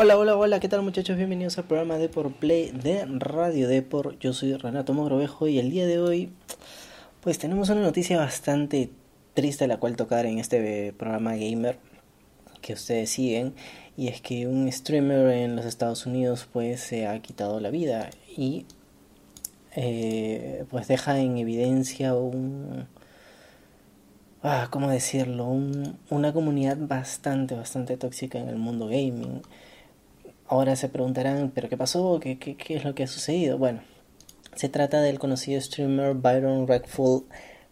Hola, hola, hola, ¿qué tal muchachos? Bienvenidos al programa de Por Play de Radio Depor. Yo soy Renato Mogrovejo y el día de hoy pues tenemos una noticia bastante triste la cual tocar en este programa gamer que ustedes siguen y es que un streamer en los Estados Unidos pues se ha quitado la vida y eh, pues deja en evidencia un ah, ¿cómo decirlo? una comunidad bastante, bastante tóxica en el mundo gaming. Ahora se preguntarán, ¿pero qué pasó? ¿Qué, qué, qué es lo que ha sucedido? Bueno, se trata del conocido streamer Byron Redfall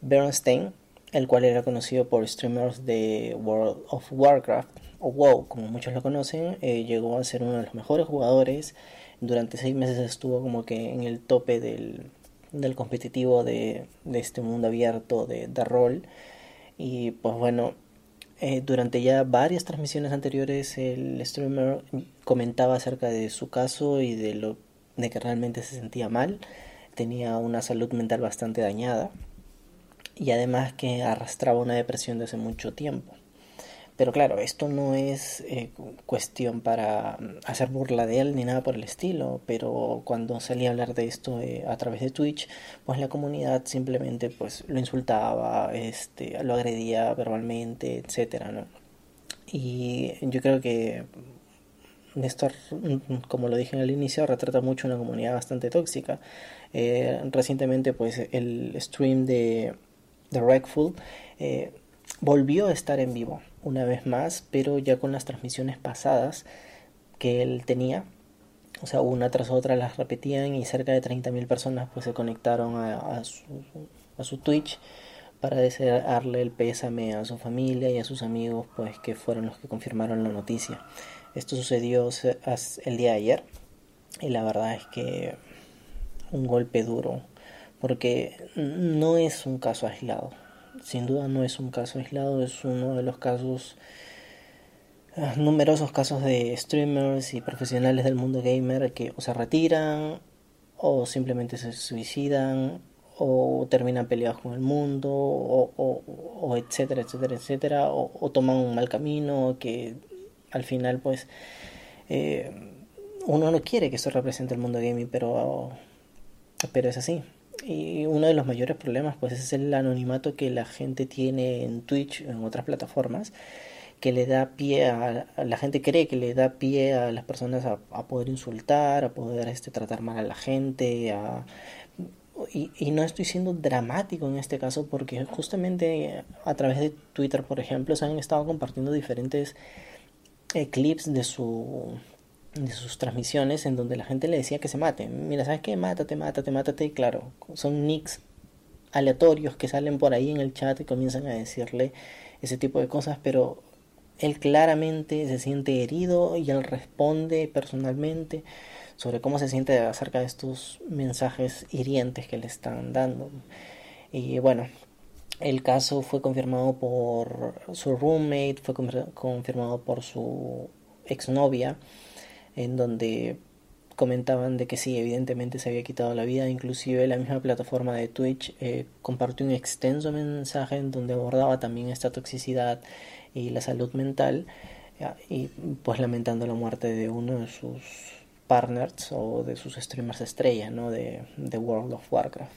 Bernstein, el cual era conocido por streamers de World of Warcraft, o WoW, como muchos lo conocen. Eh, llegó a ser uno de los mejores jugadores. Durante seis meses estuvo como que en el tope del, del competitivo de, de este mundo abierto de, de rol. Y pues bueno, eh, durante ya varias transmisiones anteriores el streamer comentaba acerca de su caso y de lo de que realmente se sentía mal, tenía una salud mental bastante dañada y además que arrastraba una depresión desde mucho tiempo. Pero claro, esto no es eh, cuestión para mm, hacer burla de él ni nada por el estilo, pero cuando salí a hablar de esto eh, a través de Twitch, pues la comunidad simplemente pues lo insultaba, este, lo agredía verbalmente, etcétera. Y yo creo que esto, mm, como lo dije en el inicio, retrata mucho una comunidad bastante tóxica. Eh, recientemente, pues el stream de, de Wreckful volvió a estar en vivo una vez más, pero ya con las transmisiones pasadas que él tenía. O sea, una tras otra las repetían y cerca de 30.000 personas pues se conectaron a, su, Twitch para desearle el pésame a su familia y a sus amigos pues que fueron los que confirmaron la noticia. Esto sucedió el día de ayer y la verdad es que un golpe duro porque no es un caso aislado sin duda no es un caso aislado, es uno de los casos, ah, numerosos casos de streamers y profesionales del mundo gamer que o se retiran o simplemente se suicidan o terminan peleados con el mundo o, o, etcétera, etcétera, etcétera, o, toman un mal camino que al final pues eh, uno no quiere que eso represente el mundo gaming, pero, pero es así. Y uno de los mayores problemas pues es el anonimato que la gente tiene en Twitch, en otras plataformas, que le da pie a, la gente cree que le da pie a las personas a, poder insultar, a poder este, tratar mal a la gente, a, y, y, no estoy siendo dramático en este caso porque justamente a través de Twitter, por ejemplo, se han estado compartiendo diferentes eh, clips de su de sus transmisiones en donde la gente le decía que se mate. Mira, ¿sabes qué? Mátate, mátate, mátate. Y claro, son nicks aleatorios que salen por ahí en el chat y comienzan a decirle ese tipo de cosas, pero él claramente se siente herido y él responde personalmente sobre cómo se siente acerca de estos mensajes hirientes que le están dando. Y bueno, el caso fue confirmado por su roommate, fue confirmado por su exnovia en donde comentaban de que sí, evidentemente se había quitado la vida, inclusive la misma plataforma de Twitch eh, compartió un extenso mensaje en donde abordaba también esta toxicidad y la salud mental y pues lamentando la muerte de uno de sus partners o de sus streamers estrella, ¿no? De, de World of Warcraft.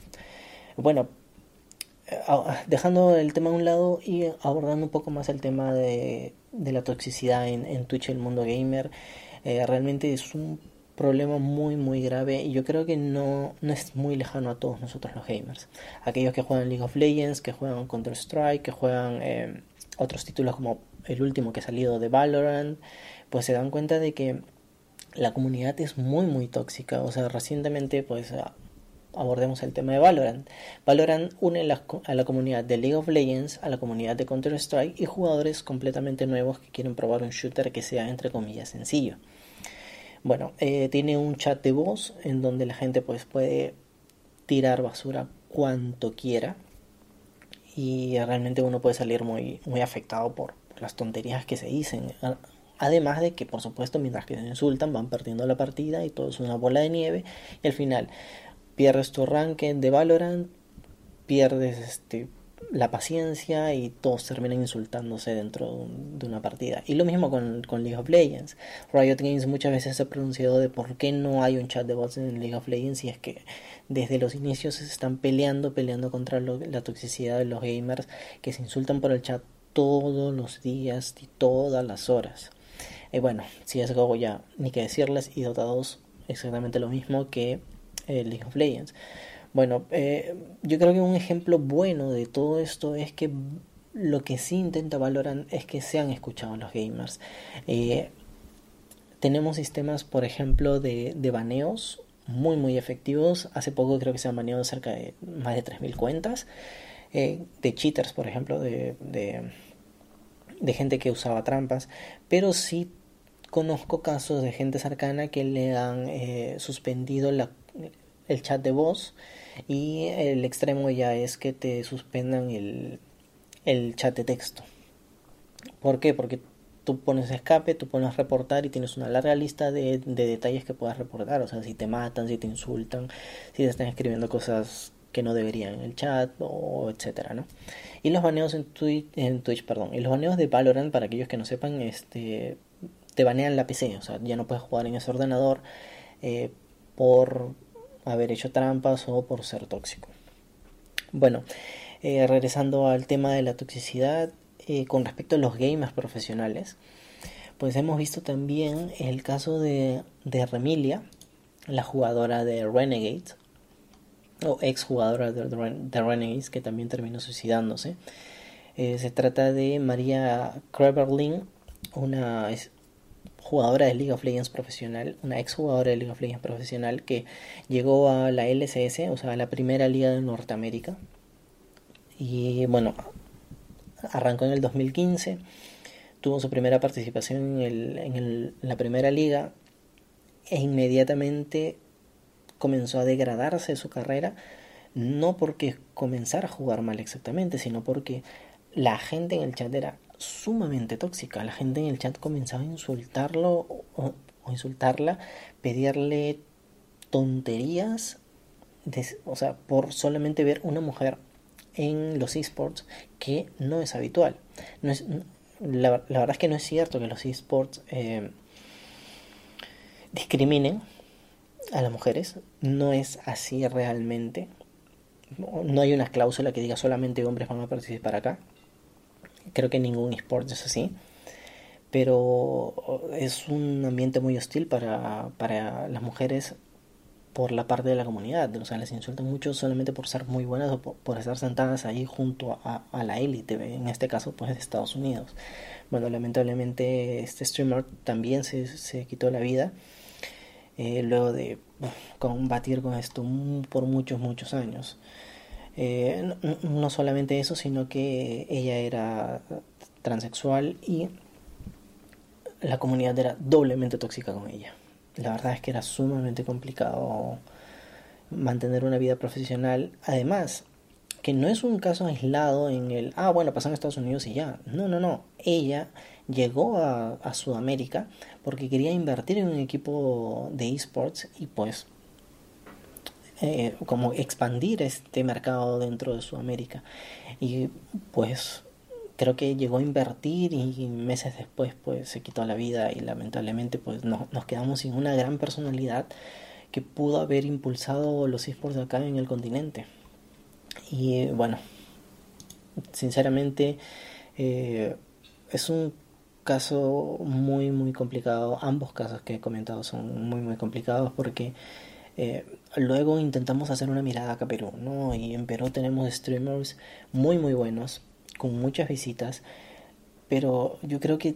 Bueno, eh, dejando el tema a un lado y abordando un poco más el tema de, de la toxicidad en, en Twitch el mundo gamer, eh, realmente es un problema muy muy grave y yo creo que no, no es muy lejano a todos nosotros los gamers. Aquellos que juegan League of Legends, que juegan Counter Strike, que juegan eh, otros títulos como el último que ha salido de Valorant, pues se dan cuenta de que la comunidad es muy muy tóxica. O sea, recientemente pues abordemos el tema de Valorant. Valorant une a la comunidad de League of Legends a la comunidad de Counter Strike y jugadores completamente nuevos que quieren probar un shooter que sea entre comillas sencillo. Bueno, eh, tiene un chat de voz en donde la gente pues puede tirar basura cuanto quiera y realmente uno puede salir muy, muy afectado por, las tonterías que se dicen. Además de que, por supuesto, mientras que se insultan, van perdiendo la partida y todo es una bola de nieve. Y al final pierdes tu ranking de Valorant, pierdes este, la paciencia y todos terminan insultándose dentro de una partida. Y lo mismo con, League of Legends. Riot Games muchas veces se ha pronunciado de por qué no hay un chat de bots en League of Legends y es que desde los inicios se están peleando, peleando contra la toxicidad de los gamers que se insultan por el chat todos los días y todas las horas. Y bueno, si es algo ya ni que decirles y Dota 2 exactamente lo mismo que eh, League of Legends. Bueno, eh, yo creo que un ejemplo bueno de todo esto es que lo que sí intenta Valorant es que sean escuchados los gamers. Eh, tenemos sistemas, por ejemplo, de, baneos muy, muy efectivos. Hace poco creo que se han baneado cerca de más de 3.000 cuentas. Eh, de cheaters, por ejemplo, de, de, gente que usaba trampas. Pero sí conozco casos de gente cercana que le han suspendido la, el chat de voz y el extremo ya es que te suspendan el, el chat de texto. ¿Por qué? Porque tú pones escape, tú pones reportar y tienes una larga lista de, de, detalles que puedas reportar. O sea, si te matan, si te insultan, si te están escribiendo cosas que no deberían en el chat o etcétera, ¿no? Y los baneos en Twitch, en Twitch, perdón, y los baneos de Valorant, para aquellos que no sepan, este te banean la PC, o sea, ya no puedes jugar en ese ordenador eh, por haber hecho trampas o por ser tóxico. Bueno, eh, regresando al tema de la toxicidad eh, con respecto a los gamers profesionales, pues hemos visto también el caso de, de Remilia, la jugadora de Renegade, o ex jugadora de, de Renegades, que también terminó suicidándose. Eh, se trata de María Kreberlin, una jugadora de League of Legends profesional, una ex jugadora de League of Legends profesional que llegó a la LCS, o sea, a la primera liga de Norteamérica. Y bueno, arrancó en el 2015, tuvo su primera participación en, la primera liga e inmediatamente comenzó a degradarse su carrera, no porque comenzara a jugar mal exactamente, sino porque la gente en el chat era sumamente tóxica. La gente en el chat comenzaba a insultarlo o, insultarla, pedirle tonterías, o sea, por solamente ver una mujer en los esports que no es habitual. No es, la, verdad es que no es cierto que los esports eh, discriminen a las mujeres. No es así realmente. No hay una cláusula que diga solamente hombres van a participar acá creo que ningún esports es así, pero es un ambiente muy hostil para, para las mujeres por la parte de la comunidad, o sea, les insultan mucho solamente por ser muy buenas o por, estar sentadas ahí junto a, a la élite, en este caso pues de Estados Unidos. Bueno, lamentablemente este streamer también se, se quitó la vida eh, luego de combatir con esto por muchos, muchos años. Eh, no, solamente eso, sino que ella era transexual y la comunidad era doblemente tóxica con ella. La verdad es que era sumamente complicado mantener una vida profesional. Además, que no es un caso aislado en el, ah, bueno, pasó en Estados Unidos y ya. No, no, no. Ella llegó a, a Sudamérica porque quería invertir en un equipo de esports y pues eh, como expandir este mercado dentro de Sudamérica. Y pues creo que llegó a invertir y meses después pues se quitó la vida y lamentablemente pues no, nos quedamos sin una gran personalidad que pudo haber impulsado los esports acá en el continente. Y bueno, sinceramente eh, es un caso muy muy complicado. Ambos casos que he comentado son muy muy complicados porque eh, luego intentamos hacer una mirada acá a Perú, ¿no? Y en Perú tenemos streamers muy muy buenos, con muchas visitas, pero yo creo que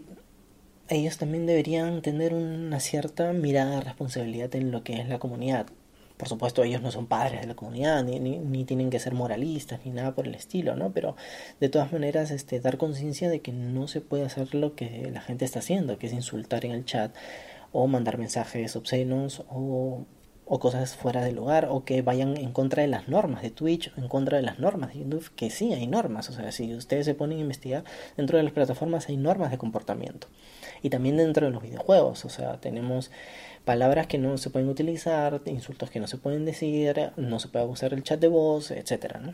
ellos también deberían tener una cierta mirada de responsabilidad en lo que es la comunidad. Por supuesto, ellos no son padres de la comunidad, ni, ni, ni tienen que ser moralistas, ni nada por el estilo, ¿no? Pero de todas maneras, este, dar conciencia de que no se puede hacer lo que la gente está haciendo, que es insultar en el chat, o mandar mensajes obscenos, o o cosas fuera de lugar o que vayan en contra de las normas de Twitch en contra de las normas de YouTube, que sí hay normas, o sea, si ustedes se ponen a investigar, dentro de las plataformas hay normas de comportamiento y también dentro de los videojuegos, o sea, tenemos palabras que no se pueden utilizar, insultos que no se pueden decir, no se puede usar el chat de voz, etcétera, ¿no?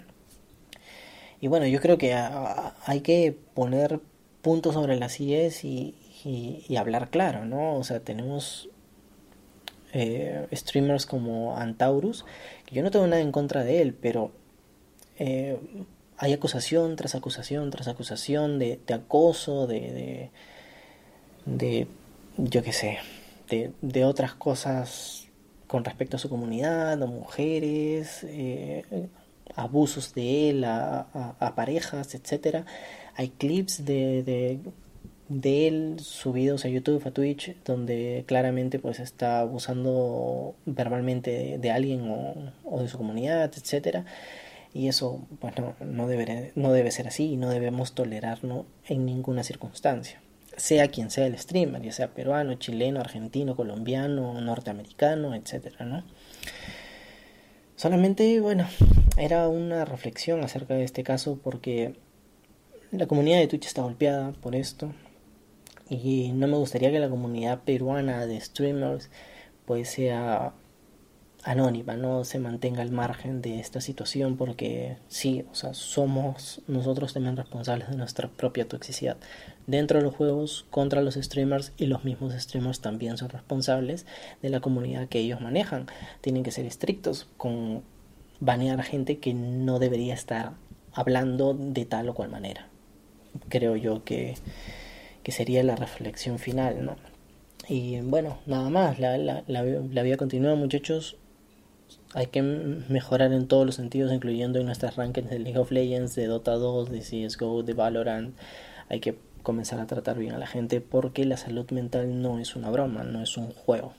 y bueno, yo creo que hay que poner puntos sobre las IES y, y, hablar claro, ¿no? O sea, tenemos eh, streamers como Antaurus, que yo no tengo nada en contra de él, pero eh, hay acusación tras acusación tras acusación de, acoso, de, de, yo qué sé, de, otras cosas con respecto a su comunidad, a mujeres, eh, abusos de él a, a, parejas, etcétera. Hay clips de, de, él subidos a YouTube, a Twitch, donde claramente pues está abusando verbalmente de, alguien o, o, de su comunidad, etcétera. Y eso, bueno, no debe, no debe ser así y no debemos tolerarlo en ninguna circunstancia. Sea quien sea el streamer, ya sea peruano, chileno, argentino, colombiano, norteamericano, etcétera, ¿no? Solamente, bueno, era una reflexión acerca de este caso porque la comunidad de Twitch está golpeada por esto y no me gustaría que la comunidad peruana de streamers pues sea anónima, no se mantenga al margen de esta situación porque sí, o sea, somos nosotros también responsables de nuestra propia toxicidad dentro de los juegos contra los streamers y los mismos streamers también son responsables de la comunidad que ellos manejan. Tienen que ser estrictos con banear gente que no debería estar hablando de tal o cual manera. Creo yo que, que sería la reflexión final, ¿no? Y bueno, nada más, la, la, vida continúa muchachos hay que mejorar en todos los sentidos, incluyendo en nuestras rankings de League of Legends, de Dota 2, de CSGO, de Valorant. Hay que comenzar a tratar bien a la gente porque la salud mental no es una broma, no es un juego.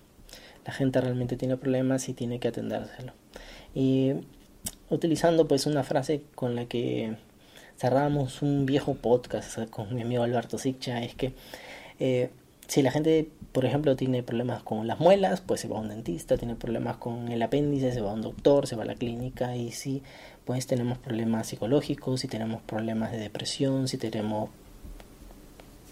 La gente realmente tiene problemas y tiene que atendérselo. Y utilizando pues una frase con la que cerramos un viejo podcast con mi amigo Alberto Siccha, es que eh, si la gente, por ejemplo, tiene problemas con las muelas, pues se va a un dentista, tiene problemas con el apéndice, se va a un doctor, se va a la clínica y si pues tenemos problemas psicológicos, si tenemos problemas de depresión, si tenemos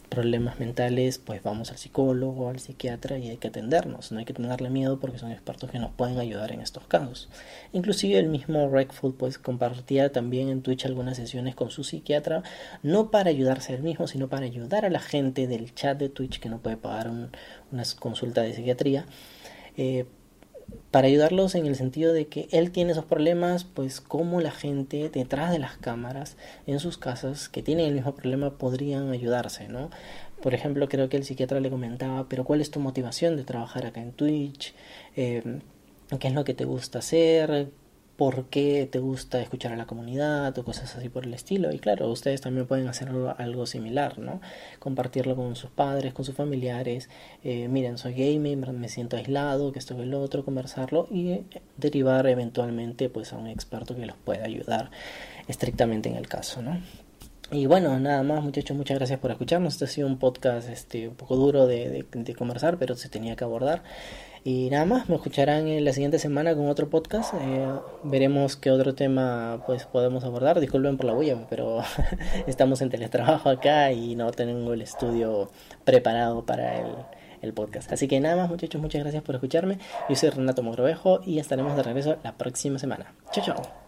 problemas mentales, pues vamos al psicólogo, al psiquiatra y hay que atendernos. No hay que tenerle miedo porque son expertos que nos pueden ayudar en estos casos. Inclusive el mismo Redful pues compartía también en Twitch algunas sesiones con su psiquiatra, no para ayudarse él mismo, sino para ayudar a la gente del chat de Twitch que no puede pagar un, una consulta de psiquiatría. Eh, para ayudarlos en el sentido de que él tiene esos problemas, pues como la gente detrás de las cámaras en sus casas que tienen el mismo problema podrían ayudarse, ¿no? Por ejemplo, creo que el psiquiatra le comentaba, pero ¿cuál es tu motivación de trabajar acá en Twitch? Eh, ¿Qué es lo que te gusta hacer? Por qué te gusta escuchar a la comunidad o cosas así por el estilo. Y claro, ustedes también pueden hacer algo, similar, ¿no? Compartirlo con sus padres, con sus familiares. Eh, miren, soy gamer, me siento aislado, que esto y el otro, conversarlo y eh, derivar eventualmente pues a un experto que los pueda ayudar estrictamente en el caso, ¿no? Y bueno, nada más muchachos, muchas gracias por escucharnos. Este ha sido un podcast este, un poco duro de, de conversar, pero se tenía que abordar. Y nada más, me escucharán en la siguiente semana con otro podcast. Eh, veremos qué otro tema pues podemos abordar. Disculpen por la bulla, pero estamos en teletrabajo acá y no tengo el estudio preparado para el, el podcast. Así que nada más, muchachos, muchas gracias por escucharme. Yo soy Renato Mogrovejo y estaremos de regreso la próxima semana. Chao, chao.